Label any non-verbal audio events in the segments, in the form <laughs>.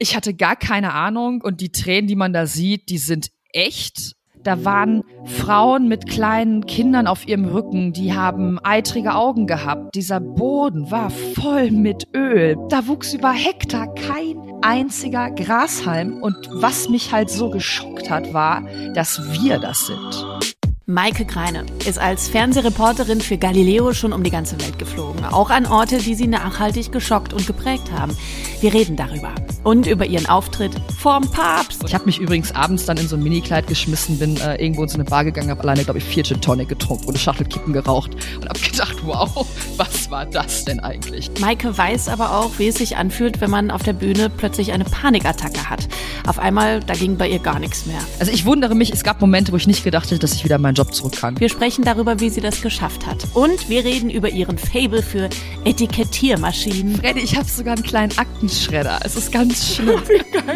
Ich hatte gar keine Ahnung und die Tränen, die man da sieht, die sind echt. Da waren Frauen mit kleinen Kindern auf ihrem Rücken, die haben eitrige Augen gehabt. Dieser Boden war voll mit Öl. Da wuchs über Hektar kein einziger Grashalm. Und was mich halt so geschockt hat, war, dass wir das sind. Maike Kreine ist als Fernsehreporterin für Galileo schon um die ganze Welt geflogen, auch an Orte, die sie nachhaltig geschockt und geprägt haben. Wir reden darüber und über ihren Auftritt vorm Papst. Ich habe mich übrigens abends dann in so ein Minikleid geschmissen, bin äh, irgendwo in so eine Bar gegangen, habe alleine, glaube ich, vier Gin Tonic getrunken und eine Schachtel Kippen geraucht und habe gedacht, wow, <laughs> was war das denn eigentlich? Maike weiß aber auch, wie es sich anfühlt, wenn man auf der Bühne plötzlich eine Panikattacke hat. Auf einmal, da ging bei ihr gar nichts mehr. Also ich wundere mich, es gab Momente, wo ich nicht gedacht hätte, dass ich wieder meinen Job zurück kann. Wir sprechen darüber, wie sie das geschafft hat. Und wir reden über ihren Fable für Etikettiermaschinen. Freddy, ich habe sogar einen kleinen Aktenschredder. Es ist ganz schlimm.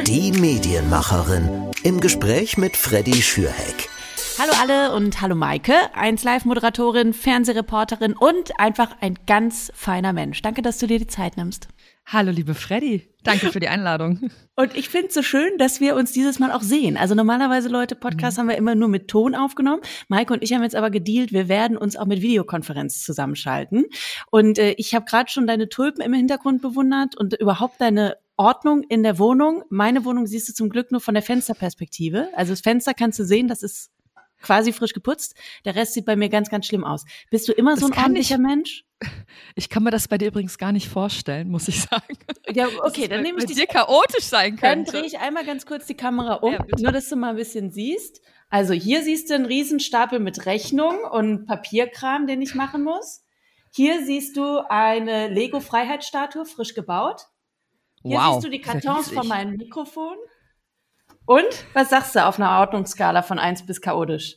Die Medienmacherin im Gespräch mit Freddy Schürheck. Hallo alle und hallo Maike, 1Live-Moderatorin, Fernsehreporterin und einfach ein ganz feiner Mensch. Danke, dass du dir die Zeit nimmst. Hallo, liebe Freddy. Danke für die Einladung. <laughs> Und ich finde es so schön, dass wir uns dieses Mal auch sehen. Also normalerweise, Leute, Podcasts mhm. haben wir immer nur mit Ton aufgenommen. Maike und ich haben jetzt aber gedealt, wir werden uns auch mit Videokonferenz zusammenschalten. Und äh, ich habe gerade schon deine Tulpen im Hintergrund bewundert und überhaupt deine Ordnung in der Wohnung. Meine Wohnung siehst du zum Glück nur von der Fensterperspektive. Also das Fenster kannst du sehen, das ist quasi frisch geputzt. Der Rest sieht bei mir ganz, ganz schlimm aus. Bist du immer das so ein ordentlicher ich, Mensch? <laughs> Ich kann mir das bei dir übrigens gar nicht vorstellen, muss ich sagen. Ja, okay, dann nehme ich dich. dir chaotisch sein könnte. Dann drehe ich einmal ganz kurz die Kamera um, ja, nur dass du mal ein bisschen siehst. Also hier siehst du einen Riesenstapel mit Rechnung und Papierkram, den ich machen muss. Hier siehst du eine Lego Freiheitsstatue, frisch gebaut. Hier wow, siehst du die Kartons von meinem Mikrofon. Und was sagst du auf einer Ordnungsskala von 1 bis chaotisch?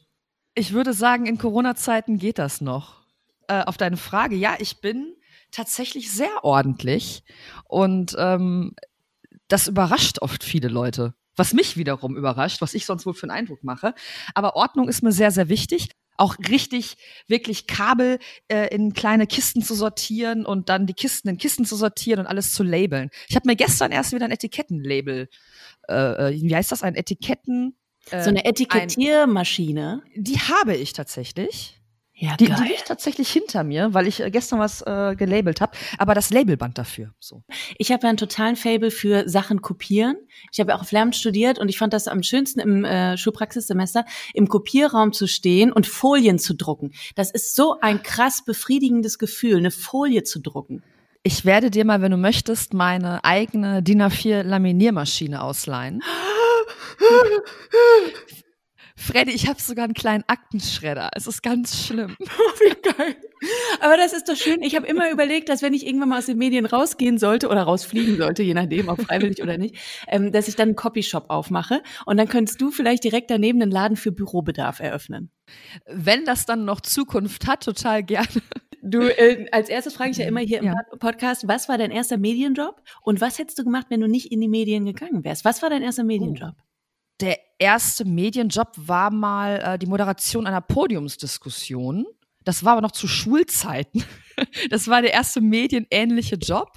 Ich würde sagen, in Corona-Zeiten geht das noch. Äh, auf deine Frage, ja, ich bin tatsächlich sehr ordentlich und ähm, das überrascht oft viele Leute. Was mich wiederum überrascht, was ich sonst wohl für einen Eindruck mache. Aber Ordnung ist mir sehr, sehr wichtig auch richtig wirklich Kabel äh, in kleine Kisten zu sortieren und dann die Kisten in Kisten zu sortieren und alles zu labeln. Ich habe mir gestern erst wieder ein Etikettenlabel, äh, äh, wie heißt das, ein Etiketten. Äh, so eine Etikettiermaschine. Ein, die habe ich tatsächlich. Ja, die, geil. die liegt tatsächlich hinter mir, weil ich äh, gestern was äh, gelabelt habe. Aber das Labelband dafür. So. Ich habe ja einen totalen Fable für Sachen kopieren. Ich habe ja auch auf Lehramt studiert und ich fand das am schönsten im äh, Schulpraxissemester, im Kopierraum zu stehen und Folien zu drucken. Das ist so ein krass befriedigendes Gefühl, eine Folie zu drucken. Ich werde dir mal, wenn du möchtest, meine eigene DIN A4 Laminiermaschine ausleihen. <laughs> Freddy, ich habe sogar einen kleinen Aktenschredder. Es ist ganz schlimm. <laughs> Oh, wie geil. Aber das ist doch schön. Ich habe immer überlegt, dass wenn ich irgendwann mal aus den Medien rausgehen sollte oder rausfliegen sollte, je nachdem, ob freiwillig oder nicht, ähm, dass ich dann einen Copyshop aufmache und dann könntest du vielleicht direkt daneben einen Laden für Bürobedarf eröffnen. Wenn das dann noch Zukunft hat, total gerne. Du, äh, als erstes frage ich ja immer hier im ja. Podcast, was war dein erster Medienjob und was hättest du gemacht, wenn du nicht in die Medien gegangen wärst? Was war dein erster Medienjob? Oh der erste Medienjob war mal äh, die Moderation einer Podiumsdiskussion. Das war aber noch zu Schulzeiten. <laughs> Das war der erste medienähnliche Job.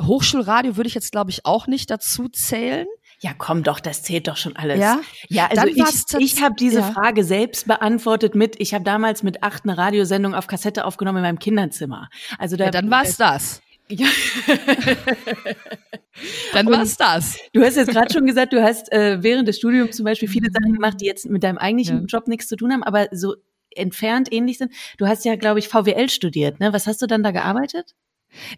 Hochschulradio würde ich jetzt, glaube ich, auch nicht dazu zählen. Ja, komm doch, das zählt doch schon alles. Ja, ja also ich, ich habe diese ja. Frage selbst beantwortet mit, ich habe damals mit acht eine Radiosendung auf Kassette aufgenommen in meinem Kinderzimmer. Also da, ja, dann war es das. Ja. <laughs> Dann war es das. Du hast jetzt gerade schon gesagt, du hast äh, während des Studiums zum Beispiel viele Sachen gemacht, die jetzt mit deinem eigentlichen ja. Job nichts zu tun haben, aber so entfernt ähnlich sind. Du hast ja, glaube ich, VWL studiert. Ne? Was hast du dann da gearbeitet?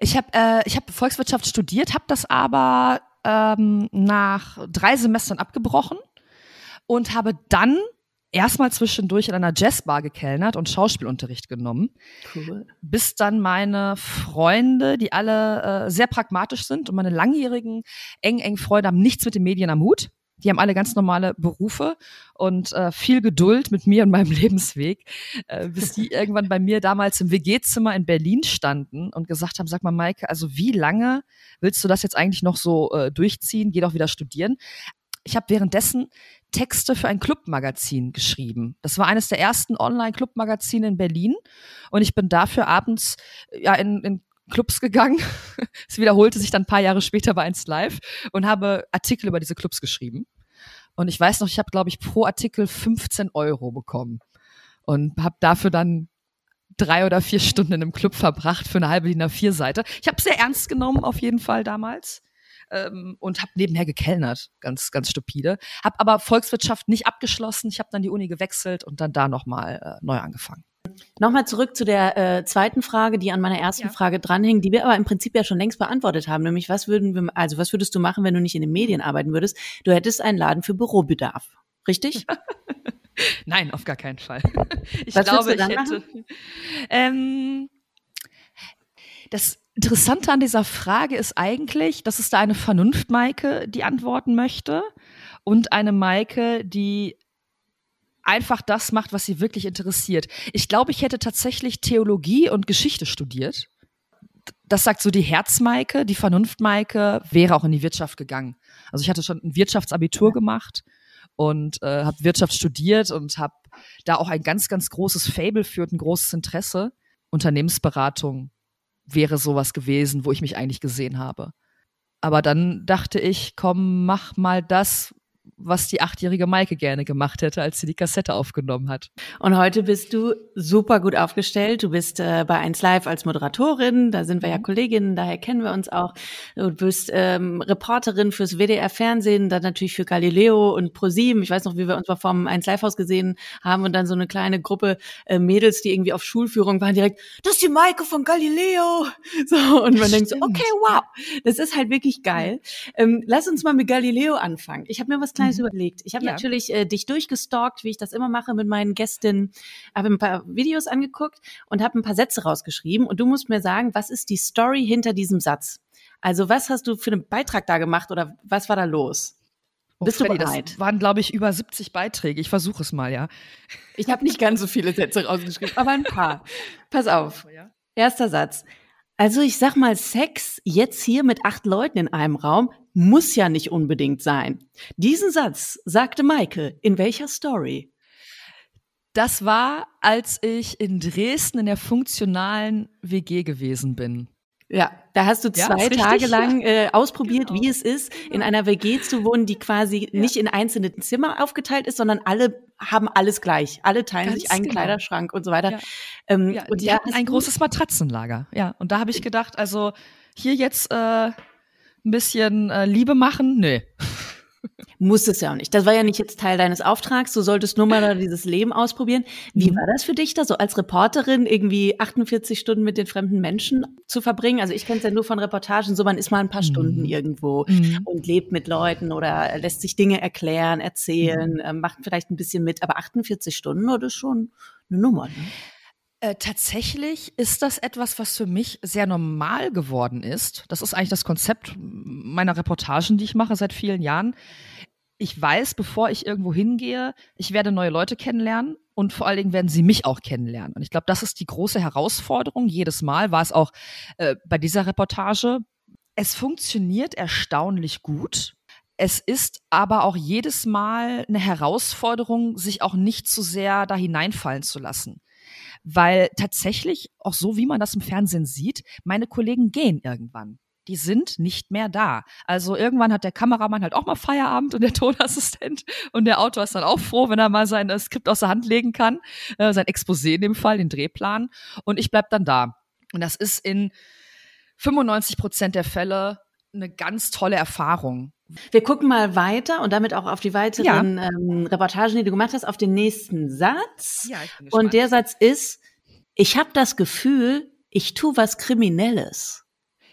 Ich habe äh, ich hab Volkswirtschaft studiert, habe das aber ähm, nach drei Semestern abgebrochen und habe dann erstmal zwischendurch in einer Jazzbar gekellnert und Schauspielunterricht genommen. Cool. Bis dann meine Freunde, die alle äh, sehr pragmatisch sind und meine langjährigen eng, eng Freunde haben nichts mit den Medien am Hut. Die haben alle ganz normale Berufe und äh, viel Geduld mit mir und meinem <laughs> Lebensweg, äh, bis die irgendwann bei mir damals im WG-Zimmer in Berlin standen und gesagt haben, sag mal, Maike, also wie lange willst du das jetzt eigentlich noch so äh, durchziehen? Geh doch wieder studieren. Ich habe währenddessen Texte für ein Clubmagazin geschrieben. Das war eines der ersten Online-Clubmagazine in Berlin und ich bin dafür abends ja in, in Clubs gegangen. <laughs> es wiederholte sich dann ein paar Jahre später bei 1 Live und habe Artikel über diese Clubs geschrieben. Und ich weiß noch, ich habe, glaube ich, pro Artikel 15 Euro bekommen und habe dafür dann drei oder vier Stunden in einem Club verbracht für eine halbe DIN A4-Seite. Ich habe sehr ernst genommen, auf jeden Fall damals. Ähm, und habe nebenher gekellnert, ganz, ganz stupide. Habe aber Volkswirtschaft nicht abgeschlossen. Ich habe dann die Uni gewechselt und dann da nochmal äh, neu angefangen. Nochmal zurück zu der äh, zweiten Frage, die an meiner ersten ja. Frage dranhing, die wir aber im Prinzip ja schon längst beantwortet haben, nämlich was würden wir, also was würdest du machen, wenn du nicht in den Medien arbeiten würdest? Du hättest einen Laden für Bürobedarf, richtig? <laughs> Nein, auf gar keinen Fall. <laughs> Ich was glaube, ich hätte. Ähm, das Interessante an dieser Frage ist eigentlich, dass es da eine Vernunft-Maike, die antworten möchte, und eine Maike, die einfach das macht, was sie wirklich interessiert. Ich glaube, ich hätte tatsächlich Theologie und Geschichte studiert. Das sagt so die Herzmaike, die Vernunftmaike wäre auch in die Wirtschaft gegangen. Also ich hatte schon ein Wirtschaftsabitur ja. gemacht und äh, habe Wirtschaft studiert und habe da auch ein ganz, ganz großes Fable für und ein großes Interesse. Unternehmensberatung wäre sowas gewesen, wo ich mich eigentlich gesehen habe. Aber dann dachte ich, komm, mach mal das, was die achtjährige Maike gerne gemacht hätte, als sie die Kassette aufgenommen hat. Und heute bist du super gut aufgestellt. Du bist äh, bei 1 Live als Moderatorin, da sind wir ja mhm. Kolleginnen, daher kennen wir uns auch. Du bist ähm, Reporterin fürs WDR Fernsehen, dann natürlich für Galileo und ProSieben. Ich weiß noch, wie wir uns mal vom 1 Live Haus gesehen haben und dann so eine kleine Gruppe äh, Mädels, die irgendwie auf Schulführung waren, direkt, das ist die Maike von Galileo. <laughs> So, und man denkt so, okay, wow, das ist halt wirklich geil. Ähm, lass uns mal mit Galileo anfangen. Ich habe mir was Kleines mhm. überlegt. Ich habe ja. natürlich äh, dich durchgestalkt, wie ich das immer mache mit meinen Gästinnen, habe ein paar Videos angeguckt und habe ein paar Sätze rausgeschrieben. Und du musst mir sagen, was ist die Story hinter diesem Satz? Also was hast du für einen Beitrag da gemacht oder was war da los? Oh, Bist Freddy, du bereit? Das waren, glaube ich, über 70 Beiträge. Ich versuche es mal, ja. Ich habe nicht ganz so viele Sätze rausgeschrieben, aber ein paar. <laughs> Pass auf. Erster Satz. Also ich sag mal, Sex jetzt hier mit acht Leuten in einem Raum muss ja nicht unbedingt sein. Diesen Satz sagte Maike in welcher Story? Das war, als ich in Dresden in der funktionalen WG gewesen bin. Ja, da hast du zwei ja, Tage lang äh, <laughs> ausprobiert, genau. wie es ist, in einer WG zu wohnen, die quasi ja. nicht in einzelne Zimmer aufgeteilt ist, sondern alle haben alles gleich. Alle teilen Ganz sich einen genau. Kleiderschrank und so weiter. Ja. Ähm, und die hatten ein großes Matratzenlager. Ja, und da habe ich gedacht, also hier jetzt äh, ein bisschen äh, Liebe machen, nö. <laughs> Muss es ja auch nicht. Das war ja nicht jetzt Teil deines Auftrags. Du solltest nur mal dieses Leben ausprobieren. Wie mhm. war das für dich da so als Reporterin irgendwie 48 Stunden mit den fremden Menschen zu verbringen? Also ich kenne es ja nur von Reportagen, so man ist mal ein paar mhm. Stunden irgendwo mhm. und lebt mit Leuten oder lässt sich Dinge erklären, erzählen, äh, macht vielleicht ein bisschen mit. Aber 48 Stunden, oder schon eine Nummer. Ne? Äh, tatsächlich ist das etwas, was für mich sehr normal geworden ist. Das ist eigentlich das Konzept meiner Reportagen, die ich mache seit vielen Jahren ich weiß, bevor ich irgendwo hingehe, ich werde neue Leute kennenlernen und vor allen Dingen werden sie mich auch kennenlernen. Und ich glaube, das ist die große Herausforderung. Jedes Mal war es auch äh, bei dieser Reportage. Es funktioniert erstaunlich gut. Es ist aber auch jedes Mal eine Herausforderung, sich auch nicht zu sehr da hineinfallen zu lassen. Weil tatsächlich, auch so wie man das im Fernsehen sieht, meine Kollegen gehen irgendwann die sind nicht mehr da. Also irgendwann hat der Kameramann halt auch mal Feierabend und der <laughs> Tonassistent und der Autor ist dann auch froh, wenn er mal sein äh, Skript aus der Hand legen kann, äh, sein Exposé in dem Fall, den Drehplan und ich bleib dann da. Und das ist in 95 Prozent der Fälle eine ganz tolle Erfahrung. Wir gucken mal weiter und damit auch auf die weiteren ja. ähm, Reportagen, die du gemacht hast, auf den nächsten Satz. Ja. Und der Satz ist, ich habe das Gefühl, ich tue was Kriminelles.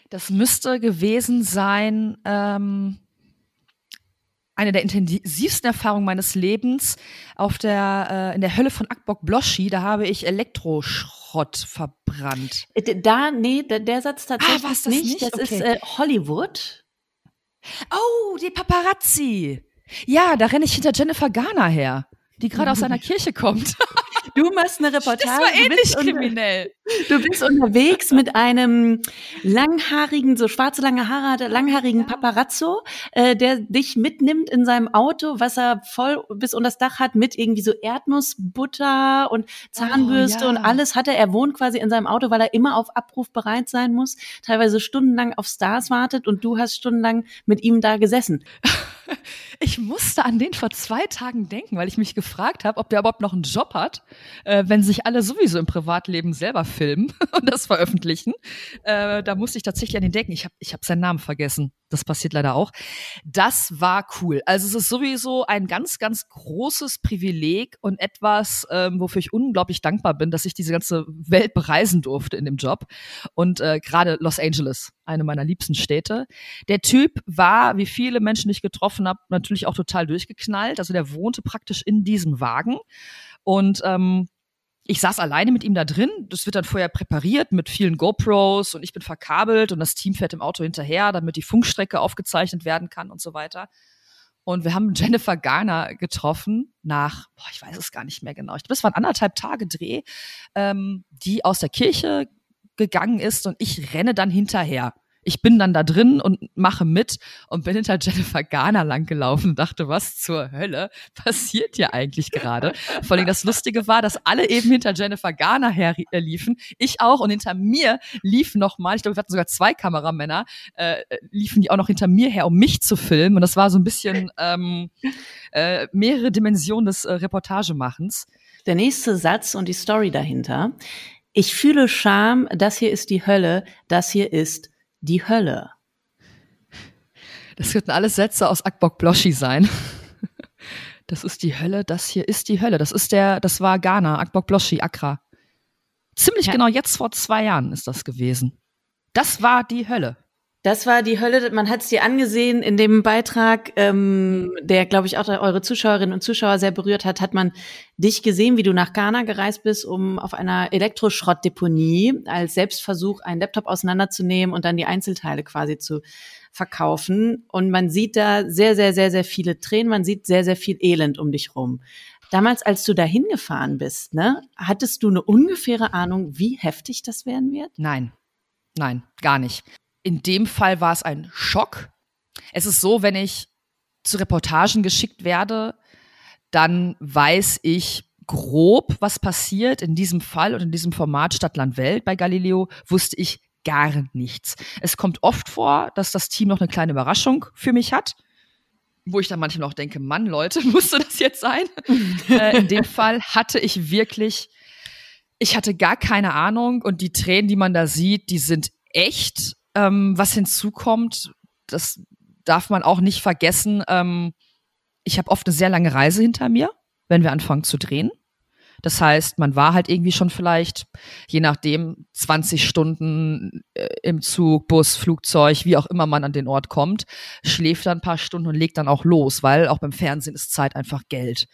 Das müsste gewesen sein, ähm, eine der intensivsten Erfahrungen meines Lebens auf der, äh, in der Hölle von Akbok Bloschi. Da habe ich Elektroschrott verbrannt. Äh, da, nee, der, der Satz tatsächlich ah, das nicht. nicht. Das okay. ist äh, Hollywood. Oh, die Paparazzi. Ja, da renne ich hinter Jennifer Garner her, die gerade aus einer <laughs> Kirche kommt. Du machst eine Reportage. Das war ähnlich du kriminell. Du bist unterwegs mit einem langhaarigen, so schwarze lange Haare hat, langhaarigen Paparazzo, äh, der dich mitnimmt in seinem Auto, was er voll bis unter das Dach hat, mit irgendwie so Erdnussbutter und Zahnbürste oh, ja. und alles hat er. Er wohnt quasi in seinem Auto, weil er immer auf Abruf bereit sein muss, teilweise stundenlang auf Stars wartet und du hast stundenlang mit ihm da gesessen. <laughs> Ich musste an den vor zwei Tagen denken, weil ich mich gefragt habe, ob der überhaupt noch einen Job hat, äh, wenn sich alle sowieso im Privatleben selber filmen <laughs> und das veröffentlichen. Äh, da musste ich tatsächlich an den denken. Ich habe ich hab seinen Namen vergessen. Das passiert leider auch. Das war cool. Also es ist sowieso ein ganz, ganz großes Privileg und etwas, ähm, wofür ich unglaublich dankbar bin, dass ich diese ganze Welt bereisen durfte in dem Job. Und äh, gerade Los Angeles, eine meiner liebsten Städte. Der Typ war, wie viele Menschen, die ich getroffen habe, natürlich auch total durchgeknallt. Also der wohnte praktisch in diesem Wagen. Und ähm, ich saß alleine mit ihm da drin. Das wird dann vorher präpariert mit vielen GoPros und ich bin verkabelt und das Team fährt im Auto hinterher, damit die Funkstrecke aufgezeichnet werden kann und so weiter. Und wir haben <laughs> Jennifer Garner getroffen nach, boah, ich weiß es gar nicht mehr genau. Ich glaube, das waren anderthalb Tage Dreh, ähm, die aus der Kirche gegangen ist und ich renne dann hinterher ich bin dann da drin und mache mit und bin hinter Jennifer Garner langgelaufen und dachte, was zur Hölle passiert hier eigentlich gerade? Vor allem das Lustige war, dass alle eben hinter Jennifer Garner herliefen, ich auch und hinter mir liefen noch mal, ich glaube, wir hatten sogar zwei Kameramänner, äh, liefen die auch noch hinter mir her, um mich zu filmen und das war so ein bisschen ähm, äh, mehrere Dimensionen des äh, Reportagemachens. Der nächste Satz und die Story dahinter. Ich fühle Scham, das hier ist die Hölle, das hier ist die Hölle. Das könnten alles Sätze aus Akbok Bloschi sein. Das ist die Hölle, das hier ist die Hölle. Das ist der, das war Ghana, Akbok Bloschi, Accra. Ziemlich ja. genau jetzt vor zwei Jahren ist das gewesen. Das war die Hölle. Das war die Hölle. Man hat es dir angesehen in dem Beitrag, ähm, der, glaube ich, auch eure Zuschauerinnen und Zuschauer sehr berührt hat, hat man dich gesehen, wie du nach Ghana gereist bist, um auf einer Elektroschrottdeponie als Selbstversuch einen Laptop auseinanderzunehmen und dann die Einzelteile quasi zu verkaufen. Und man sieht da sehr, sehr, sehr, sehr viele Tränen. Man sieht sehr, sehr viel Elend um dich rum. Damals, als du da hingefahren bist, ne, hattest du eine ungefähre Ahnung, wie heftig das werden wird? Nein. Nein, gar nicht. In dem Fall war es ein Schock. Es ist so, wenn ich zu Reportagen geschickt werde, dann weiß ich grob, was passiert. In diesem Fall und in diesem Format Stadtland Welt bei Galileo wusste ich gar nichts. Es kommt oft vor, dass das Team noch eine kleine Überraschung für mich hat, wo ich dann manchmal auch denke, Mann, Leute, <laughs> musste das jetzt sein? <laughs> äh, in dem Fall hatte ich wirklich, ich hatte gar keine Ahnung und die Tränen, die man da sieht, die sind echt. Ähm, was hinzukommt, das darf man auch nicht vergessen. Ähm, ich habe oft eine sehr lange Reise hinter mir, wenn wir anfangen zu drehen. Das heißt, man war halt irgendwie schon vielleicht, je nachdem, 20 Stunden äh, im Zug, Bus, Flugzeug, wie auch immer man an den Ort kommt, schläft dann ein paar Stunden und legt dann auch los, weil auch beim Fernsehen ist Zeit einfach Geld.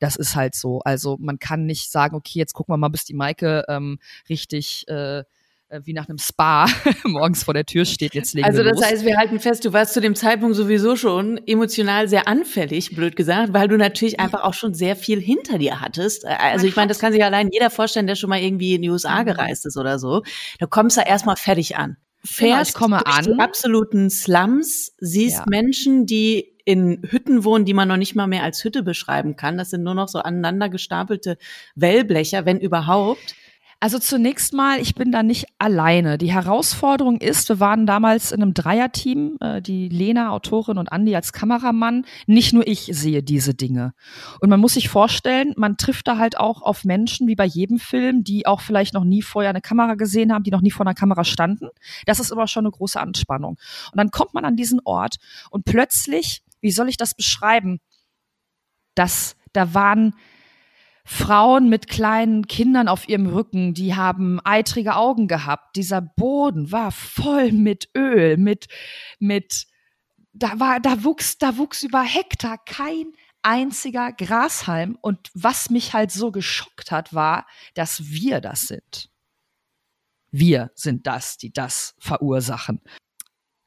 Das ist halt so. Also man kann nicht sagen, okay, jetzt gucken wir mal, bis die Maike ähm, richtig äh, wie nach einem Spa <laughs> morgens vor der Tür steht, jetzt legen Also das heißt, wir halten fest, du warst zu dem Zeitpunkt sowieso schon emotional sehr anfällig, blöd gesagt, weil du natürlich einfach auch schon sehr viel hinter dir hattest. Äh, also ich meine, das kann sich allein jeder vorstellen, der schon mal irgendwie in die USA gereist ist oder so. Du kommst da erstmal fertig an. Fährst genau, komme an. die absoluten Slums, siehst ja. Menschen, die in Hütten wohnen, die man noch nicht mal mehr als Hütte beschreiben kann. Das sind nur noch so aneinander gestapelte Wellblecher, wenn überhaupt. Also zunächst mal, ich bin da nicht alleine. Die Herausforderung ist, wir waren damals in einem Dreierteam, äh, die Lena, Autorin und Andi als Kameramann. Nicht nur ich sehe diese Dinge. Und man muss sich vorstellen, man trifft da halt auch auf Menschen, wie bei jedem Film, die auch vielleicht noch nie vorher eine Kamera gesehen haben, die noch nie vor einer Kamera standen. Das ist immer schon eine große Anspannung. Und dann kommt man an diesen Ort und plötzlich, wie soll ich das beschreiben? Das, da waren Frauen mit kleinen Kindern auf ihrem Rücken, die haben eitrige Augen gehabt. Dieser Boden war voll mit Öl, mit, mit, da war, da wuchs, da wuchs über Hektar kein einziger Grashalm. Und was mich halt so geschockt hat, war, dass wir das sind. Wir sind das, die das verursachen.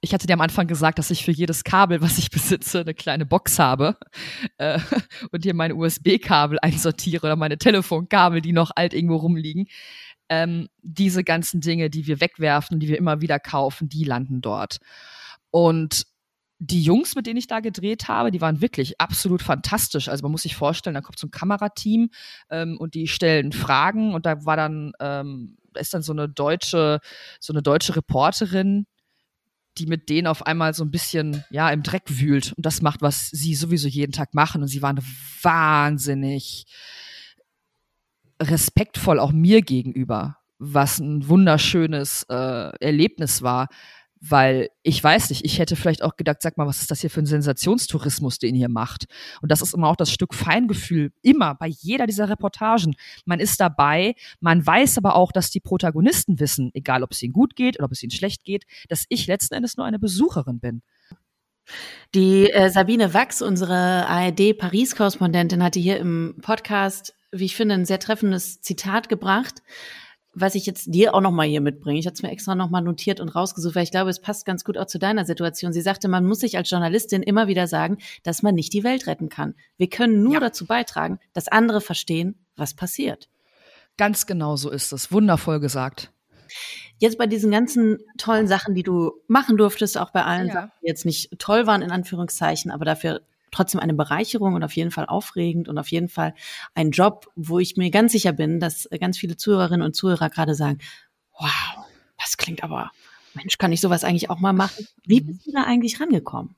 Ich hatte dir am Anfang gesagt, dass ich für jedes Kabel, was ich besitze, eine kleine Box habe äh, <laughs> und hier meine USB-Kabel einsortiere oder meine Telefonkabel, die noch alt irgendwo rumliegen. Ähm, diese ganzen Dinge, die wir wegwerfen, die wir immer wieder kaufen, die landen dort. Und die Jungs, mit denen ich da gedreht habe, die waren wirklich absolut fantastisch. Also man muss sich vorstellen, da kommt so ein Kamerateam ähm, und die stellen Fragen und da war dann, ähm, ist dann so eine deutsche, so eine deutsche Reporterin, die mit denen auf einmal so ein bisschen, ja, im Dreck wühlt und das macht, was sie sowieso jeden Tag machen. Und sie waren wahnsinnig respektvoll auch mir gegenüber, was ein wunderschönes äh, Erlebnis war. Weil ich weiß nicht, ich hätte vielleicht auch gedacht, sag mal, was ist das hier für ein Sensationstourismus, den ihr macht? Und das ist immer auch das Stück Feingefühl, immer bei jeder dieser Reportagen. Man ist dabei, man weiß aber auch, dass die Protagonisten wissen, egal ob es ihnen gut geht oder ob es ihnen schlecht geht, dass ich letzten Endes nur eine Besucherin bin. Die äh, Sabine Wachs, unsere ARD-Paris-Korrespondentin, hatte hier im Podcast, wie ich finde, ein sehr treffendes Zitat gebracht was ich jetzt dir auch nochmal hier mitbringe. Ich hatte es mir extra nochmal notiert und rausgesucht, weil ich glaube, es passt ganz gut auch zu deiner Situation. Sie sagte, man muss sich als Journalistin immer wieder sagen, dass man nicht die Welt retten kann. Wir können nur ja. dazu beitragen, dass andere verstehen, was passiert. Ganz genau so ist es. Wundervoll gesagt. Jetzt bei diesen ganzen tollen Sachen, die du machen durftest, auch bei allen ja. Sachen, die jetzt nicht toll waren, in Anführungszeichen, aber dafür trotzdem eine Bereicherung und auf jeden Fall aufregend und auf jeden Fall ein Job, wo ich mir ganz sicher bin, dass ganz viele Zuhörerinnen und Zuhörer gerade sagen, wow, das klingt aber, Mensch, kann ich sowas eigentlich auch mal machen? Wie mhm. bist du da eigentlich rangekommen?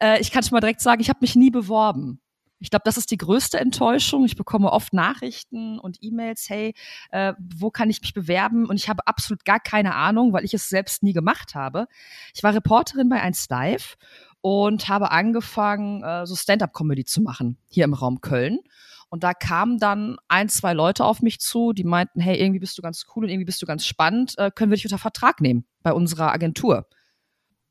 Äh, ich kann schon mal direkt sagen, ich habe mich nie beworben. Ich glaube, das ist die größte Enttäuschung. Ich bekomme oft Nachrichten und E-Mails, hey, äh, wo kann ich mich bewerben? Und ich habe absolut gar keine Ahnung, weil ich es selbst nie gemacht habe. Ich war Reporterin bei 1 Live und habe angefangen, äh, so Stand-up-Comedy zu machen hier im Raum Köln. Und da kamen dann ein, zwei Leute auf mich zu, die meinten, hey, irgendwie bist du ganz cool und irgendwie bist du ganz spannend, äh, können wir dich unter Vertrag nehmen bei unserer Agentur.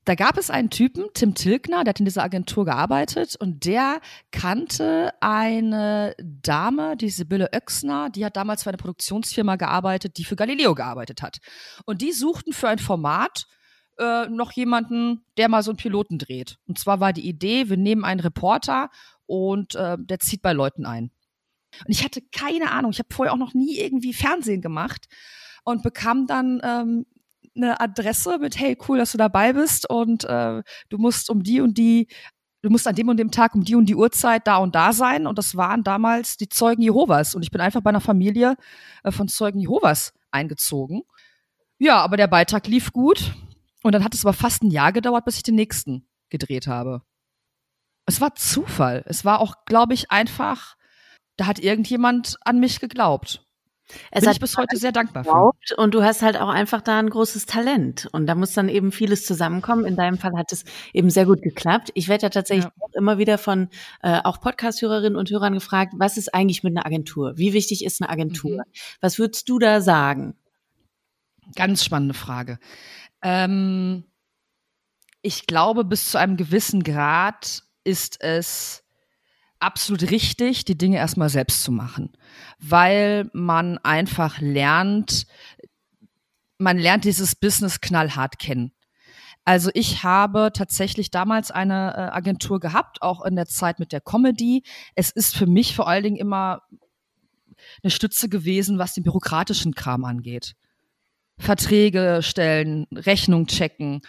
Da gab es einen Typen, Tim Tilgner, der hat in dieser Agentur gearbeitet und der kannte eine Dame, die Sibylle Oechsner, die hat damals für eine Produktionsfirma gearbeitet, die für Galileo gearbeitet hat. Und die suchten für ein Format äh, noch jemanden, der mal so einen Piloten dreht. Und zwar war die Idee, wir nehmen einen Reporter und äh, der zieht bei Leuten ein. Und ich hatte keine Ahnung, ich habe vorher auch noch nie irgendwie Fernsehen gemacht und bekam dann ähm, eine Adresse mit, hey, cool, dass du dabei bist und äh, du musst um die und die, du musst an dem und dem Tag um die und die Uhrzeit da und da sein. Und das waren damals die Zeugen Jehovas. Und ich bin einfach bei einer Familie äh, von Zeugen Jehovas eingezogen. Ja, aber der Beitrag lief gut. Und dann hat es aber fast ein Jahr gedauert, bis ich den nächsten gedreht habe. Es war Zufall. Es war auch, glaube ich, einfach, da hat irgendjemand an mich geglaubt. Es Bin ich bis heute sehr dankbar geglaubt für. Und du hast halt auch einfach da ein großes Talent. Und da muss dann eben vieles zusammenkommen. In deinem Fall hat es eben sehr gut geklappt. Ich werde ja tatsächlich ja. auch immer wieder von äh, auch Podcast-Hörerinnen und Hörern gefragt, was ist eigentlich mit einer Agentur? Wie wichtig ist eine Agentur? Mhm. Was würdest du da sagen? Ganz spannende Frage. Ähm, ich glaube, bis zu einem gewissen Grad ist es absolut richtig, die Dinge erstmal selbst zu machen, weil man einfach lernt, man lernt dieses Business knallhart kennen. Also ich habe tatsächlich damals eine äh, Agentur gehabt, auch in der Zeit mit der Comedy. Es ist für mich vor allen Dingen immer eine Stütze gewesen, was den bürokratischen Kram angeht. Verträge stellen, Rechnung checken.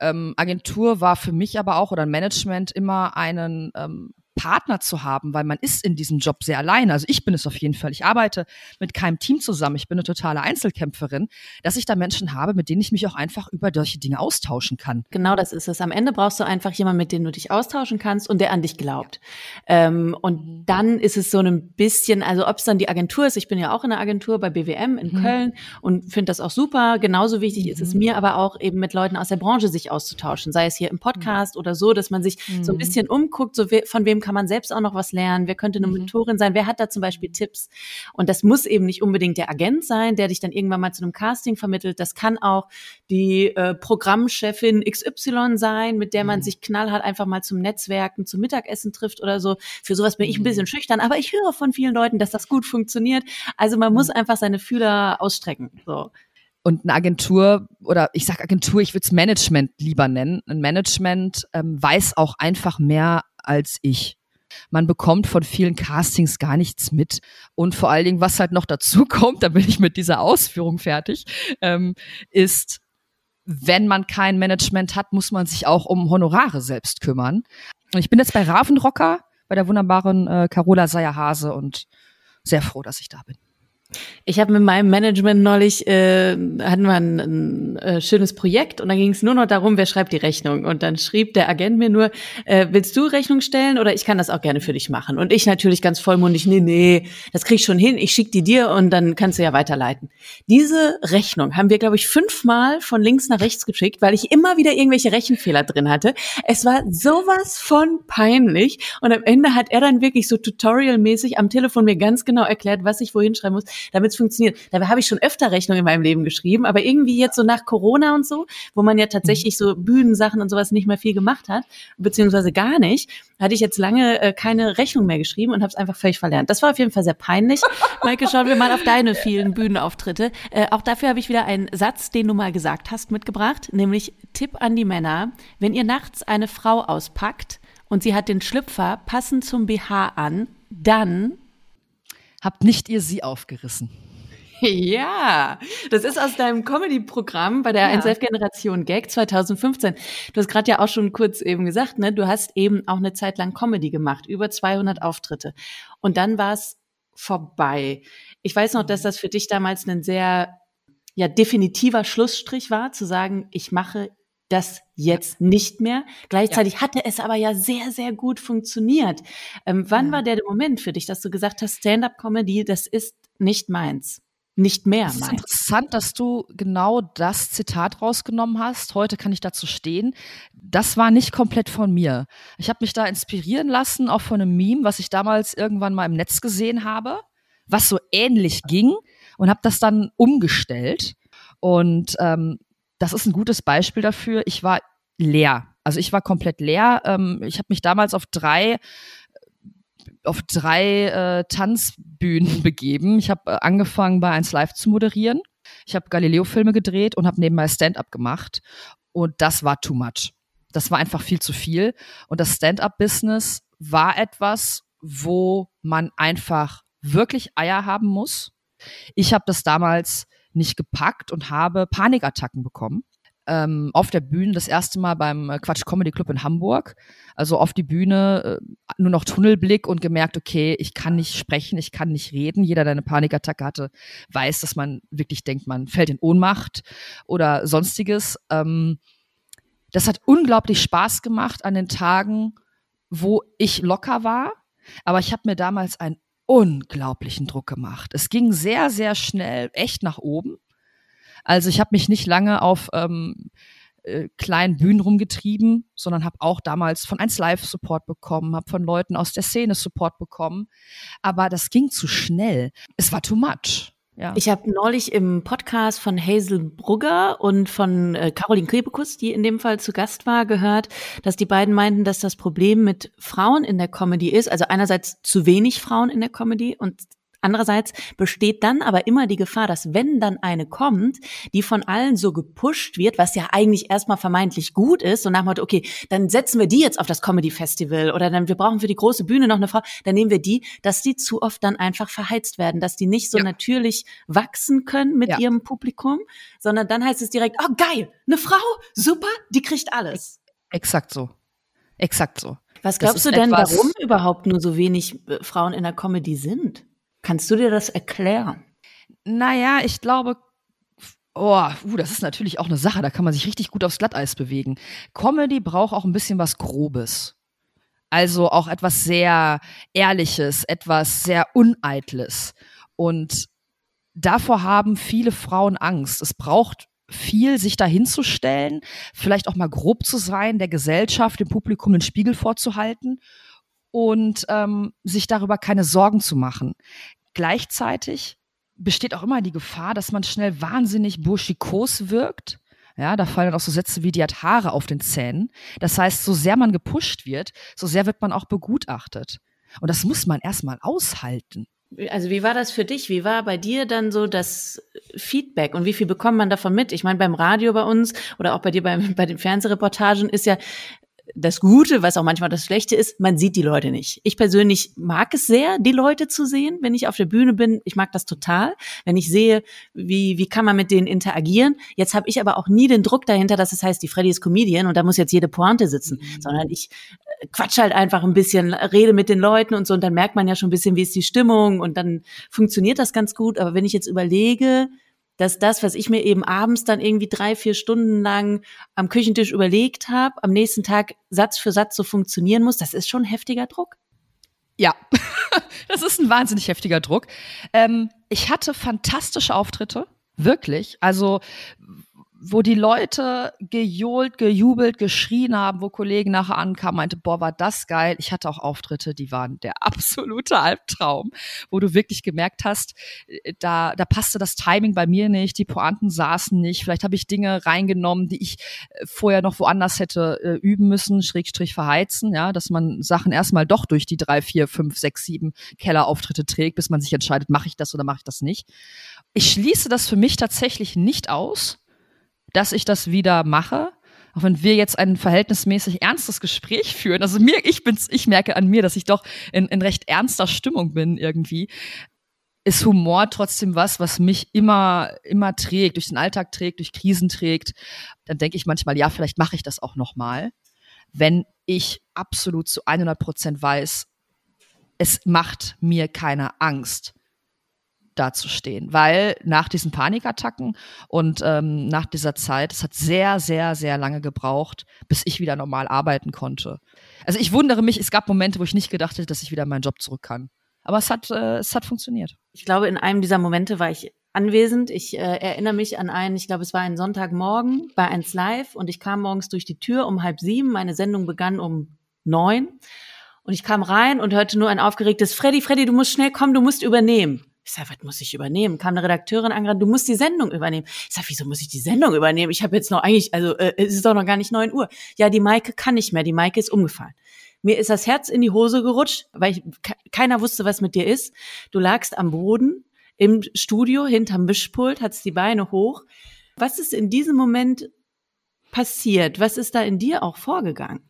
Ähm, Agentur war für mich aber auch oder Management immer einen ähm, Partner zu haben, weil man ist in diesem Job sehr alleine. Also ich bin es auf jeden Fall. Ich arbeite mit keinem Team zusammen. Ich bin eine totale Einzelkämpferin, dass ich da Menschen habe, mit denen ich mich auch einfach über solche Dinge austauschen kann. Genau das ist es. Am Ende brauchst du einfach jemanden, mit dem du dich austauschen kannst und der an dich glaubt. Ja. Ähm, und mhm. dann ist es so ein bisschen, also ob es dann die Agentur ist, ich bin ja auch in der Agentur bei BWM in mhm. Köln und finde das auch super. Genauso wichtig mhm. ist es mhm. mir aber auch eben mit Leuten aus der Branche sich auszutauschen, sei es hier im Podcast mhm. oder so, dass man sich so ein mhm. bisschen umguckt, so von wem kann man selbst auch noch was lernen? Wer könnte eine mhm. Mentorin sein? Wer hat da zum Beispiel Tipps? Und das muss eben nicht unbedingt der Agent sein, der dich dann irgendwann mal zu einem Casting vermittelt. Das kann auch die äh, Programmchefin XY sein, mit der man mhm. sich knallhart einfach mal zum Netzwerken, zum Mittagessen trifft oder so. Für sowas bin ich ein mhm. bisschen schüchtern, aber ich höre von vielen Leuten, dass das gut funktioniert. Also man muss mhm. einfach seine Fühler ausstrecken. So. Und eine Agentur oder ich sag Agentur, ich würde es Management lieber nennen. Ein Management ähm, weiß auch einfach mehr als ich. Man bekommt von vielen Castings gar nichts mit. Und vor allen Dingen, was halt noch dazu <laughs> kommt, da bin ich mit dieser Ausführung fertig, ähm, ist, wenn man kein Management hat, muss man sich auch um Honorare selbst kümmern. Und ich bin jetzt bei Ravenrocker, bei der wunderbaren äh, Carola Seyer-Hase und sehr froh, dass ich da bin. Ich habe mit meinem Management neulich, äh, hatten wir ein, ein äh, schönes Projekt und dann ging es nur noch darum, wer schreibt die Rechnung. Und dann schrieb der Agent mir nur, äh, willst du Rechnung stellen oder ich kann das auch gerne für dich machen. Und ich natürlich ganz vollmundig, nee, nee, das krieg ich schon hin, ich schick die dir und dann kannst du ja weiterleiten. Diese Rechnung haben wir, glaube ich, fünfmal von links nach rechts geschickt, weil ich immer wieder irgendwelche Rechenfehler drin hatte. Es war sowas von peinlich und am Ende hat er dann wirklich so tutorialmäßig am Telefon mir ganz genau erklärt, was ich wohin schreiben muss damit es funktioniert. Dabei habe ich schon öfter Rechnungen in meinem Leben geschrieben, aber irgendwie jetzt so nach Corona und so, wo man ja tatsächlich so Bühnensachen und sowas nicht mehr viel gemacht hat, beziehungsweise gar nicht, hatte ich jetzt lange äh, keine Rechnung mehr geschrieben und habe es einfach völlig verlernt. Das war auf jeden Fall sehr peinlich. Maike, schauen wir mal auf deine vielen Bühnenauftritte. Äh, auch dafür habe ich wieder einen Satz, den du mal gesagt hast, mitgebracht, nämlich Tipp an die Männer, wenn ihr nachts eine Frau auspackt und sie hat den Schlüpfer passend zum BH an, dann Habt nicht ihr sie aufgerissen. Ja, das ist aus deinem Comedy-Programm bei der ja. 1F-Generation Gag 2015. Du hast gerade ja auch schon kurz eben gesagt, ne, du hast eben auch eine Zeit lang Comedy gemacht, über 200 Auftritte. Und dann war es vorbei. Ich weiß noch, dass das für dich damals ein sehr ja definitiver Schlussstrich war, zu sagen, ich mache das jetzt nicht mehr. Gleichzeitig ja. hatte es aber ja sehr, sehr gut funktioniert. Ähm, wann ja. war der Moment für dich, dass du gesagt hast, Stand-up-Comedy, das ist nicht meins? Nicht mehr meins. Es ist interessant, dass du genau das Zitat rausgenommen hast. Heute kann ich dazu stehen. Das war nicht komplett von mir. Ich habe mich da inspirieren lassen, auch von einem Meme, was ich damals irgendwann mal im Netz gesehen habe, was so ähnlich ging und habe das dann umgestellt. Und ähm, das ist ein gutes Beispiel dafür. Ich war leer. Also ich war komplett leer. Ähm, ich habe mich damals auf drei auf drei äh, Tanzbühnen <laughs> begeben. Ich habe äh, angefangen, bei 1 Live zu moderieren. Ich habe Galileo-Filme gedreht und habe nebenbei Stand-up gemacht. Und das war too much. Das war einfach viel zu viel. Und das Stand-up-Business war etwas, wo man einfach wirklich Eier haben muss. Ich habe das damals nicht gepackt und habe Panikattacken bekommen. Ähm, auf der Bühne das erste Mal beim äh, Quatsch Comedy Club in Hamburg. Also auf die Bühne äh, nur noch Tunnelblick und gemerkt, okay, ich kann nicht sprechen, ich kann nicht reden. Jeder, der eine Panikattacke hatte, weiß, dass man wirklich denkt, man fällt in Ohnmacht oder sonstiges. Ähm, das hat unglaublich Spaß gemacht an den Tagen, wo ich locker war. Aber ich habe mir damals ein unglaublichen Druck gemacht. Es ging sehr, sehr schnell echt nach oben. Also ich habe mich nicht lange auf ähm, äh, kleinen Bühnen rumgetrieben, sondern habe auch damals von 1 Live Support bekommen, habe von Leuten aus der Szene Support bekommen. Aber das ging zu schnell. Es war too much. Ja. Ich habe neulich im Podcast von Hazel Brugger und von äh, Caroline Kebekus, die in dem Fall zu Gast war, gehört, dass die beiden meinten, dass das Problem mit Frauen in der Comedy ist, also einerseits zu wenig Frauen in der Comedy und Andererseits besteht dann aber immer die Gefahr, dass wenn dann eine kommt, die von allen so gepusht wird, was ja eigentlich erstmal vermeintlich gut ist, und nach dem Motto, okay, dann setzen wir die jetzt auf das Comedy Festival oder dann wir brauchen für die große Bühne noch eine Frau, dann nehmen wir die, dass die zu oft dann einfach verheizt werden, dass die nicht so ja. natürlich wachsen können mit ja. ihrem Publikum, sondern dann heißt es direkt, oh geil, eine Frau, super, die kriegt alles. Exakt so. Exakt so. Was glaubst du denn, warum überhaupt nur so wenig äh, Frauen in der Comedy sind? Kannst du dir das erklären? Naja, ich glaube, Oh, uh, das ist natürlich auch eine Sache, da kann man sich richtig gut aufs Glatteis bewegen. Comedy braucht auch ein bisschen was Grobes. Also auch etwas sehr Ehrliches, etwas sehr Uneitles. Und davor haben viele Frauen Angst. Es braucht viel, sich dahinzustellen, vielleicht auch mal grob zu sein, der Gesellschaft, dem Publikum den Spiegel vorzuhalten und ähm, sich darüber keine Sorgen zu machen. Gleichzeitig besteht auch immer die Gefahr, dass man schnell wahnsinnig burschikos wirkt. Ja, da fallen dann auch so Sätze wie, die hat Haare auf den Zähnen. Das heißt, so sehr man gepusht wird, so sehr wird man auch begutachtet. Und das muss man erstmal aushalten. Also wie war das für dich? Wie war bei dir dann so das Feedback und wie viel bekommt man davon mit? Ich meine, beim Radio bei uns oder auch bei dir beim, bei den Fernsehreportagen ist ja das Gute, was auch manchmal das Schlechte ist, man sieht die Leute nicht. Ich persönlich mag es sehr, die Leute zu sehen, wenn ich auf der Bühne bin. Ich mag das total, wenn ich sehe, wie, wie kann man mit denen interagieren. Jetzt habe ich aber auch nie den Druck dahinter, dass es heißt, die Freddy ist Comedian und da muss jetzt jede Pointe sitzen, mhm. sondern ich äh, quatsch halt einfach ein bisschen, rede mit den Leuten und so und dann merkt man ja schon ein bisschen, wie ist die Stimmung und dann funktioniert das ganz gut. Aber wenn ich jetzt überlege, dass das, was ich mir eben abends dann irgendwie drei, vier Stunden lang am Küchentisch überlegt habe, am nächsten Tag Satz für Satz so funktionieren muss, das ist schon heftiger Druck. Ja, <laughs> das ist ein wahnsinnig heftiger Druck. Ähm, ich hatte fantastische Auftritte, wirklich. Also wo die Leute gejohlt, gejubelt, geschrien haben, wo Kollegen nachher ankamen, meinte, boah, war das geil. Ich hatte auch Auftritte, die waren der absolute Albtraum, wo du wirklich gemerkt hast, äh, da, da passte das Timing bei mir nicht, die Pointen saßen nicht, vielleicht habe ich Dinge reingenommen, die ich äh, vorher noch woanders hätte äh, üben müssen, Schrägstrich verheizen, ja, dass man Sachen erstmal doch durch die drei, vier, fünf, sechs, sieben Kellerauftritte trägt, bis man sich entscheidet, mache ich das oder mache ich das nicht. Ich schließe das für mich tatsächlich nicht aus dass ich das wieder mache. Auch wenn wir jetzt ein verhältnismäßig ernstes Gespräch führen. Also mir, ich bin's, ich merke an mir, dass ich doch in, in recht ernster Stimmung bin irgendwie. Ist Humor trotzdem was, was mich immer, immer trägt, durch den Alltag trägt, durch Krisen trägt. Dann denke ich manchmal, ja, vielleicht mache ich das auch nochmal. Wenn ich absolut zu 100 Prozent weiß, es macht mir keine Angst dazustehen, weil nach diesen Panikattacken und ähm, nach dieser Zeit, es hat sehr, sehr, sehr lange gebraucht, bis ich wieder normal arbeiten konnte. Also ich wundere mich, es gab Momente, wo ich nicht gedacht hätte, dass ich wieder in meinen Job zurück kann. Aber es hat, äh, es hat funktioniert. Ich glaube, in einem dieser Momente war ich anwesend. Ich äh, erinnere mich an einen, ich glaube, es war ein Sonntagmorgen bei 1 Live und ich kam morgens durch die Tür um halb sieben. Meine Sendung begann um neun. Und ich kam rein und hörte nur ein aufgeregtes Freddy, Freddy, du musst schnell kommen, du musst übernehmen. Ich sag, was muss ich übernehmen? Kam eine Redakteurin angerannt, du musst die Sendung übernehmen. Ich sag, wieso muss ich die Sendung übernehmen? Ich habe jetzt noch eigentlich, also äh, es ist doch noch gar nicht neun Uhr. Ja, die Maike kann nicht mehr, die Maike ist umgefallen. Mir ist das Herz in die Hose gerutscht, weil ich, keiner wusste, was mit dir ist. Du lagst am Boden im Studio hinterm Mischpult, hattest die Beine hoch. Was ist in diesem Moment passiert? Was ist da in dir auch vorgegangen?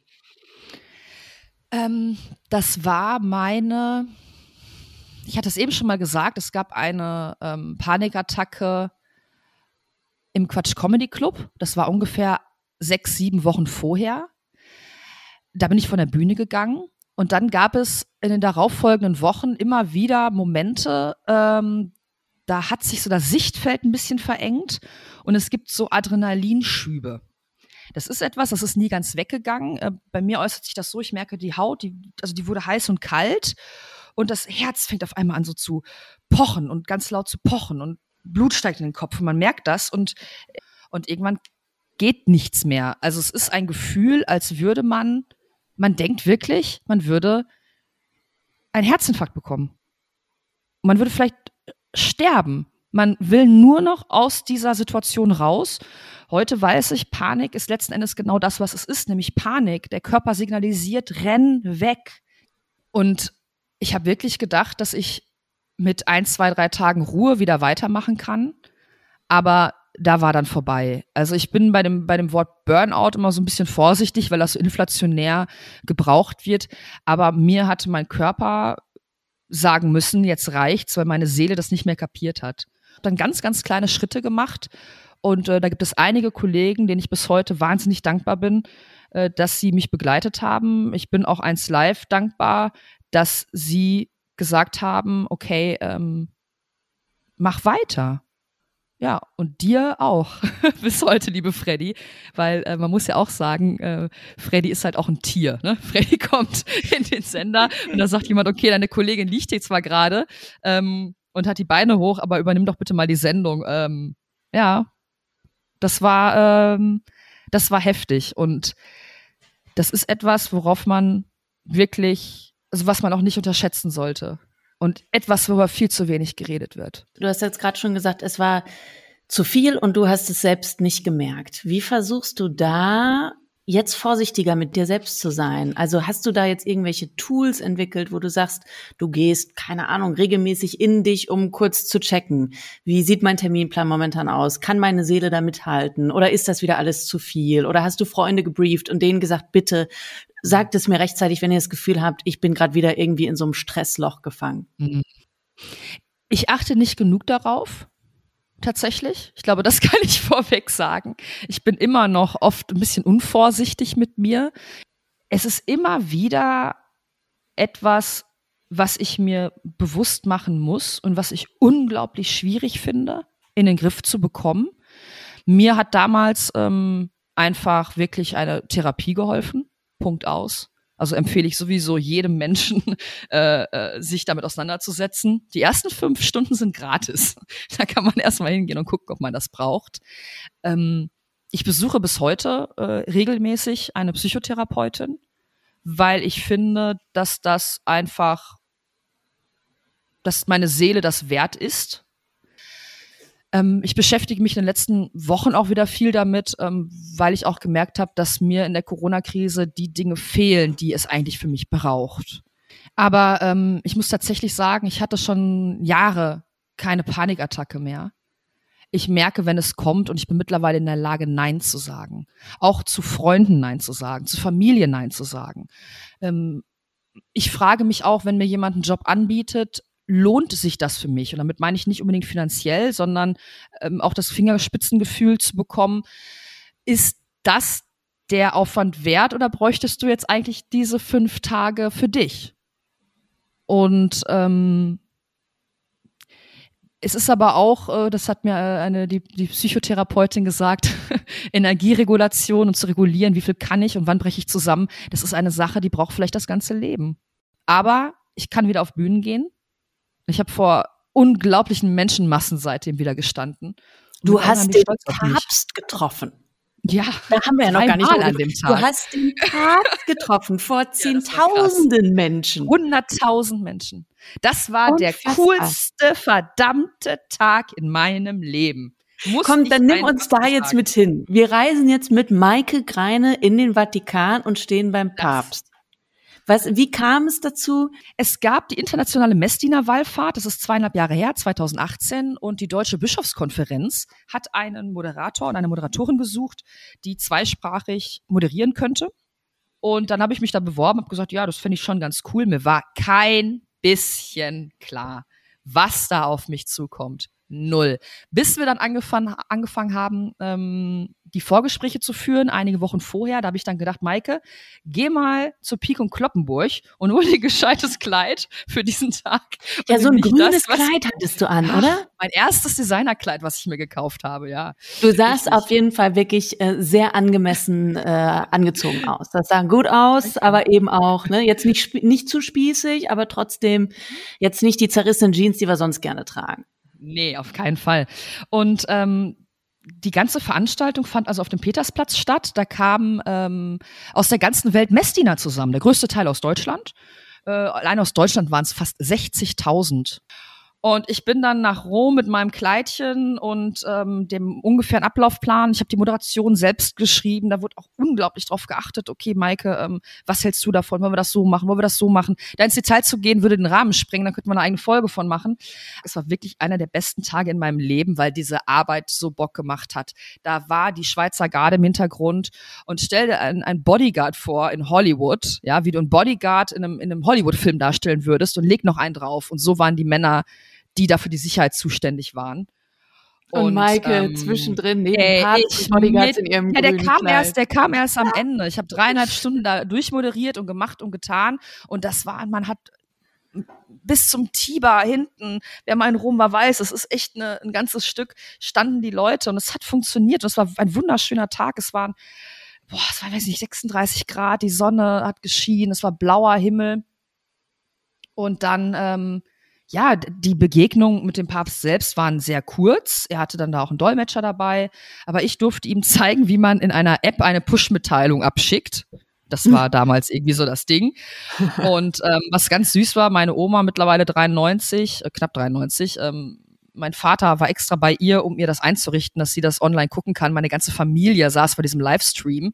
Ähm, das war meine ich hatte es eben schon mal gesagt, es gab eine ähm, Panikattacke im Quatsch Comedy Club. Das war ungefähr sechs, sieben Wochen vorher. Da bin ich von der Bühne gegangen und dann gab es in den darauffolgenden Wochen immer wieder Momente, ähm, da hat sich so das Sichtfeld ein bisschen verengt und es gibt so Adrenalinschübe. Das ist etwas, das ist nie ganz weggegangen. Äh, bei mir äußert sich das so, ich merke, die Haut, die, also die wurde heiß und kalt und das Herz fängt auf einmal an so zu pochen und ganz laut zu pochen und Blut steigt in den Kopf und man merkt das und, und irgendwann geht nichts mehr. Also es ist ein Gefühl, als würde man, man denkt wirklich, man würde einen Herzinfarkt bekommen. Man würde vielleicht sterben. Man will nur noch aus dieser Situation raus. Heute weiß ich, Panik ist letzten Endes genau das, was es ist, nämlich Panik. Der Körper signalisiert, renn weg. Und ich habe wirklich gedacht, dass ich mit ein, zwei, drei Tagen Ruhe wieder weitermachen kann. Aber da war dann vorbei. Also ich bin bei dem, bei dem Wort Burnout immer so ein bisschen vorsichtig, weil das so inflationär gebraucht wird. Aber mir hatte mein Körper sagen müssen, jetzt reicht's, weil meine Seele das nicht mehr kapiert hat. Dann ganz, ganz kleine Schritte gemacht. Und äh, da gibt es einige Kollegen, denen ich bis heute wahnsinnig dankbar bin, äh, dass sie mich begleitet haben. Ich bin auch eins live dankbar, dass sie gesagt haben, okay, ähm, mach weiter. Ja, und dir auch <laughs> bis heute, liebe Freddy, weil äh, man muss ja auch sagen, äh, Freddy ist halt auch ein Tier. Ne? <laughs> Freddy kommt in den Sender und da sagt jemand, okay, deine Kollegin liegt hier zwar gerade ähm, und hat die Beine hoch, aber übernimm doch bitte mal die Sendung. Ähm, ja, das war, ähm, das war heftig und das ist etwas, worauf man wirklich also was man auch nicht unterschätzen sollte. Und etwas, worüber viel zu wenig geredet wird. Du hast jetzt gerade schon gesagt, es war zu viel und du hast es selbst nicht gemerkt. Wie versuchst du da jetzt vorsichtiger mit dir selbst zu sein? Also hast du da jetzt irgendwelche Tools entwickelt, wo du sagst, du gehst, keine Ahnung, regelmäßig in dich, um kurz zu checken, wie sieht mein Terminplan momentan aus? Kann meine Seele da mithalten? Oder ist das wieder alles zu viel? Oder hast du Freunde gebrieft und denen gesagt, bitte sagt es mir rechtzeitig, wenn ihr das Gefühl habt, ich bin gerade wieder irgendwie in so einem Stressloch gefangen? Mhm. Ich achte nicht genug darauf, tatsächlich. Ich glaube, das <laughs> kann ich vorweg sagen. Ich bin immer noch oft ein bisschen unvorsichtig mit mir. Es ist immer wieder etwas, was ich mir bewusst machen muss und was ich unglaublich schwierig finde, in den Griff zu bekommen. Mir hat damals ähm, einfach wirklich eine Therapie geholfen. Punkt aus. Also empfehle ich sowieso jedem Menschen, <laughs> äh, äh, sich damit auseinanderzusetzen. Die ersten fünf Stunden sind gratis. <laughs> Da kann man erstmal hingehen und gucken, ob man das braucht. Ähm, ich besuche bis heute äh, regelmäßig eine Psychotherapeutin, weil ich finde, dass das einfach, dass meine Seele das wert ist, ähm, ich beschäftige mich in den letzten Wochen auch wieder viel damit, ähm, weil ich auch gemerkt habe, dass mir in der Corona-Krise die Dinge fehlen, die es eigentlich für mich braucht. Aber ähm, ich muss tatsächlich sagen, ich hatte schon Jahre keine Panikattacke mehr. Ich merke, wenn es kommt und ich bin mittlerweile in der Lage, Nein zu sagen. Auch zu Freunden Nein zu sagen, zu Familie Nein zu sagen. Ähm, ich frage mich auch, wenn mir jemand einen Job anbietet, lohnt sich das für mich? Und damit meine ich nicht unbedingt finanziell, sondern ähm, auch das Fingerspitzengefühl zu bekommen. Ist das der Aufwand wert oder bräuchtest du jetzt eigentlich diese fünf Tage für dich? Und ähm, es ist aber auch, äh, das hat mir äh, eine die, die Psychotherapeutin gesagt, <laughs> Energieregulation und zu regulieren, wie viel kann ich und wann breche ich zusammen, das ist eine Sache, die braucht vielleicht das ganze Leben. Aber ich kann wieder auf Bühnen gehen. Ich habe vor unglaublichen Menschenmassen seitdem wieder gestanden. Du hast den Papst getroffen. Ja, da haben wir ja noch gar nicht an dem Tag. Du hast den Papst <laughs> getroffen vor zehntausenden ja, Menschen. Hunderttausend Menschen. Das war Unfassbar. der coolste verdammte Tag in meinem Leben. Muss Komm, dann nimm uns da jetzt mit hin. Wir reisen jetzt mit Maike Greine in den Vatikan und stehen beim Papst. Was, wie kam es dazu? Es gab die internationale Messdiener-Wallfahrt, das ist zweieinhalb Jahre her, 2018, und die Deutsche Bischofskonferenz hat einen Moderator und eine Moderatorin gesucht, die zweisprachig moderieren könnte. Und dann habe ich mich da beworben, habe gesagt, ja, das finde ich schon ganz cool. Mir war kein bisschen klar, was da auf mich zukommt. Null. Bis wir dann angefangen, angefangen haben, ähm, die Vorgespräche zu führen, einige Wochen vorher. Da habe ich dann gedacht, Maike, geh mal zur Pik und Kloppenburg und hol dir <laughs> gescheites Kleid für diesen Tag. Ja, so ein grünes das, Kleid hattest du an, oder? Mein erstes Designerkleid, was ich mir gekauft habe, ja. Du sahst auf jeden Fall wirklich äh, sehr angemessen äh, angezogen aus. Das sah gut aus, aber eben auch, ne, jetzt nicht, nicht zu spießig, aber trotzdem jetzt nicht die zerrissenen Jeans, die wir sonst gerne tragen. Nee, auf keinen Fall. Und ähm, die ganze Veranstaltung fand also auf dem Petersplatz statt. Da kamen ähm, aus der ganzen Welt Messdiener zusammen, der größte Teil aus Deutschland. Äh, allein aus Deutschland waren es fast 60.000. Und ich bin dann nach Rom mit meinem Kleidchen und ähm, dem ungefähren Ablaufplan. Ich habe die Moderation selbst geschrieben. Da wurde auch unglaublich drauf geachtet. Okay, Maike, ähm, was hältst du davon? Wollen wir das so machen? Wollen wir das so machen? Da ins Detail zu gehen, würde den Rahmen sprengen. Da könnte man eine eigene Folge von machen. Es war wirklich einer der besten Tage in meinem Leben, weil diese Arbeit so Bock gemacht hat. Da war die Schweizer Garde im Hintergrund und stell dir einen, einen Bodyguard vor in Hollywood, ja, wie du einen Bodyguard in einem, in einem Hollywood-Film darstellen würdest und leg noch einen drauf. Und so waren die Männer die dafür die Sicherheit zuständig waren. Und, und Maike ähm, zwischendrin neben ey, Papst Bodyguards in ihrem Ja, der kam Kleid. erst, der kam erst am Ende. Ich habe dreieinhalb Stunden da durchmoderiert und gemacht und getan. Und das war, man hat bis zum Tiber hinten, wer mal in Rom war, weiß, es ist echt eine, ein ganzes Stück, standen die Leute und es hat funktioniert. Und es war ein wunderschöner Tag. Es waren, boah, es war, weiß nicht, 36 Grad, die Sonne hat geschienen, es war blauer Himmel. Und dann ähm, ja, die Begegnung mit dem Papst selbst waren sehr kurz. Er hatte dann da auch einen Dolmetscher dabei. Aber ich durfte ihm zeigen, wie man in einer App eine Push-Mitteilung abschickt. Das <laughs> war damals irgendwie so das Ding. Und ähm, was ganz süß war, meine Oma mittlerweile 93, äh, knapp 93, ähm, mein Vater war extra bei ihr, um ihr das einzurichten, dass sie das online gucken kann. Meine ganze Familie saß vor diesem Livestream.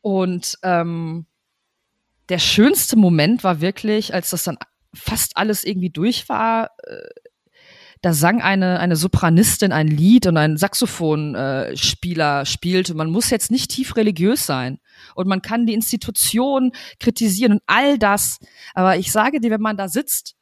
Und ähm, der schönste Moment war wirklich, als das dann fast alles irgendwie durch war. Äh, da sang eine, eine Sopranistin ein Lied und ein Saxophonspieler äh, spielte. Man muss jetzt nicht tief religiös sein und man kann die Institution kritisieren und all das. Aber ich sage dir, wenn man da sitzt,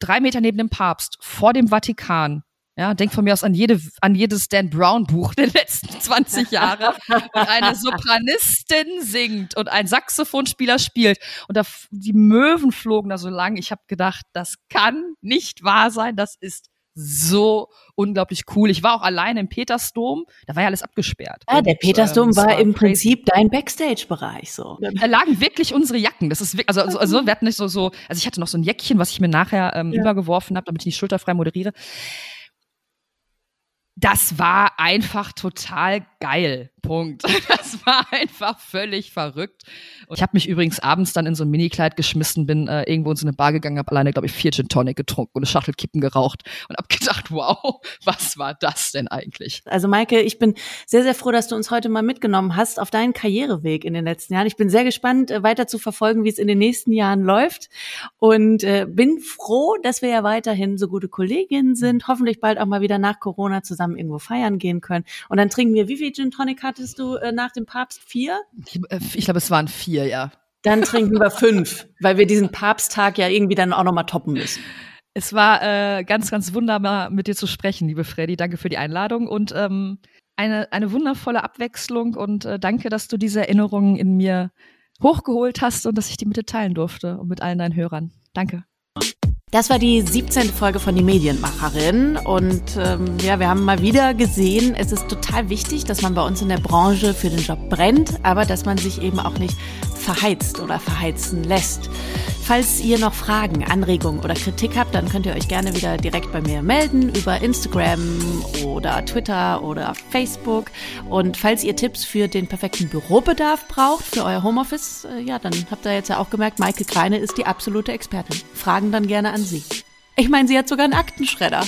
drei Meter neben dem Papst, vor dem Vatikan, ja, denk von mir aus an jede, an jedes Dan Brown Buch der letzten <laughs> 20 Jahre. und eine Sopranistin singt und ein Saxophonspieler spielt. Und da, die Möwen flogen da so lang. Ich habe gedacht, das kann nicht wahr sein. Das ist so unglaublich cool. Ich war auch alleine im Petersdom, da war ja alles abgesperrt. Ja, der Petersdom ähm, war, war, im crazy. Prinzip dein Backstage-Bereich so. Da lagen wirklich unsere Jacken. Das ist wirklich, also, also, also wir hatten nicht so, so, also ich hatte noch so ein Jäckchen, was ich mir nachher ähm, ja. übergeworfen habe, damit ich nicht schulterfrei moderiere das war einfach total geil. Punkt. <laughs> Das war einfach völlig verrückt. Und ich habe mich übrigens abends dann in so ein Minikleid geschmissen, bin äh, irgendwo in so eine Bar gegangen, habe alleine, glaube ich, vier Gin Tonic getrunken und eine Schachtel Kippen geraucht und habe gedacht, <laughs> wow, was war das denn eigentlich? Also Maike, ich bin sehr, sehr froh, dass du uns heute mal mitgenommen hast auf deinen Karriereweg in den letzten Jahren. Ich bin sehr gespannt, äh, weiter zu verfolgen, wie es in den nächsten Jahren läuft und äh, bin froh, dass wir ja weiterhin so gute Kolleginnen sind, hoffentlich bald auch mal wieder nach Corona zusammen irgendwo feiern gehen können. Und dann trinken wir, wie viel Gin Tonic hattest du äh, nach dem Papst? Vier? Ich, äh, ich glaube, es waren vier, ja. Dann trinken wir fünf, weil wir diesen Papsttag ja irgendwie dann auch nochmal toppen müssen. Es war äh, ganz, ganz wunderbar, mit dir zu sprechen, liebe Freddy. Danke für die Einladung und ähm, eine, eine wundervolle Abwechslung und äh, danke, dass du diese Erinnerungen in mir hochgeholt hast und dass ich die mit dir teilen durfte und mit allen deinen Hörern. Danke. Das war die 17. Folge von Die Medienmacherin. Und ähm, ja, wir haben mal wieder gesehen, es ist total wichtig, dass man bei uns in der Branche für den Job brennt, aber dass man sich eben auch nicht verheizt oder verheizen lässt. Falls ihr noch Fragen, Anregungen oder Kritik habt, dann könnt ihr euch gerne wieder direkt bei mir melden über Instagram oder Twitter oder Facebook. Und falls ihr Tipps für den perfekten Bürobedarf braucht, für euer Homeoffice, äh, ja, dann habt ihr jetzt ja auch gemerkt, Maike Kreine ist die absolute Expertin. Fragen dann gerne an sie. Ich meine, sie hat sogar einen Aktenschredder.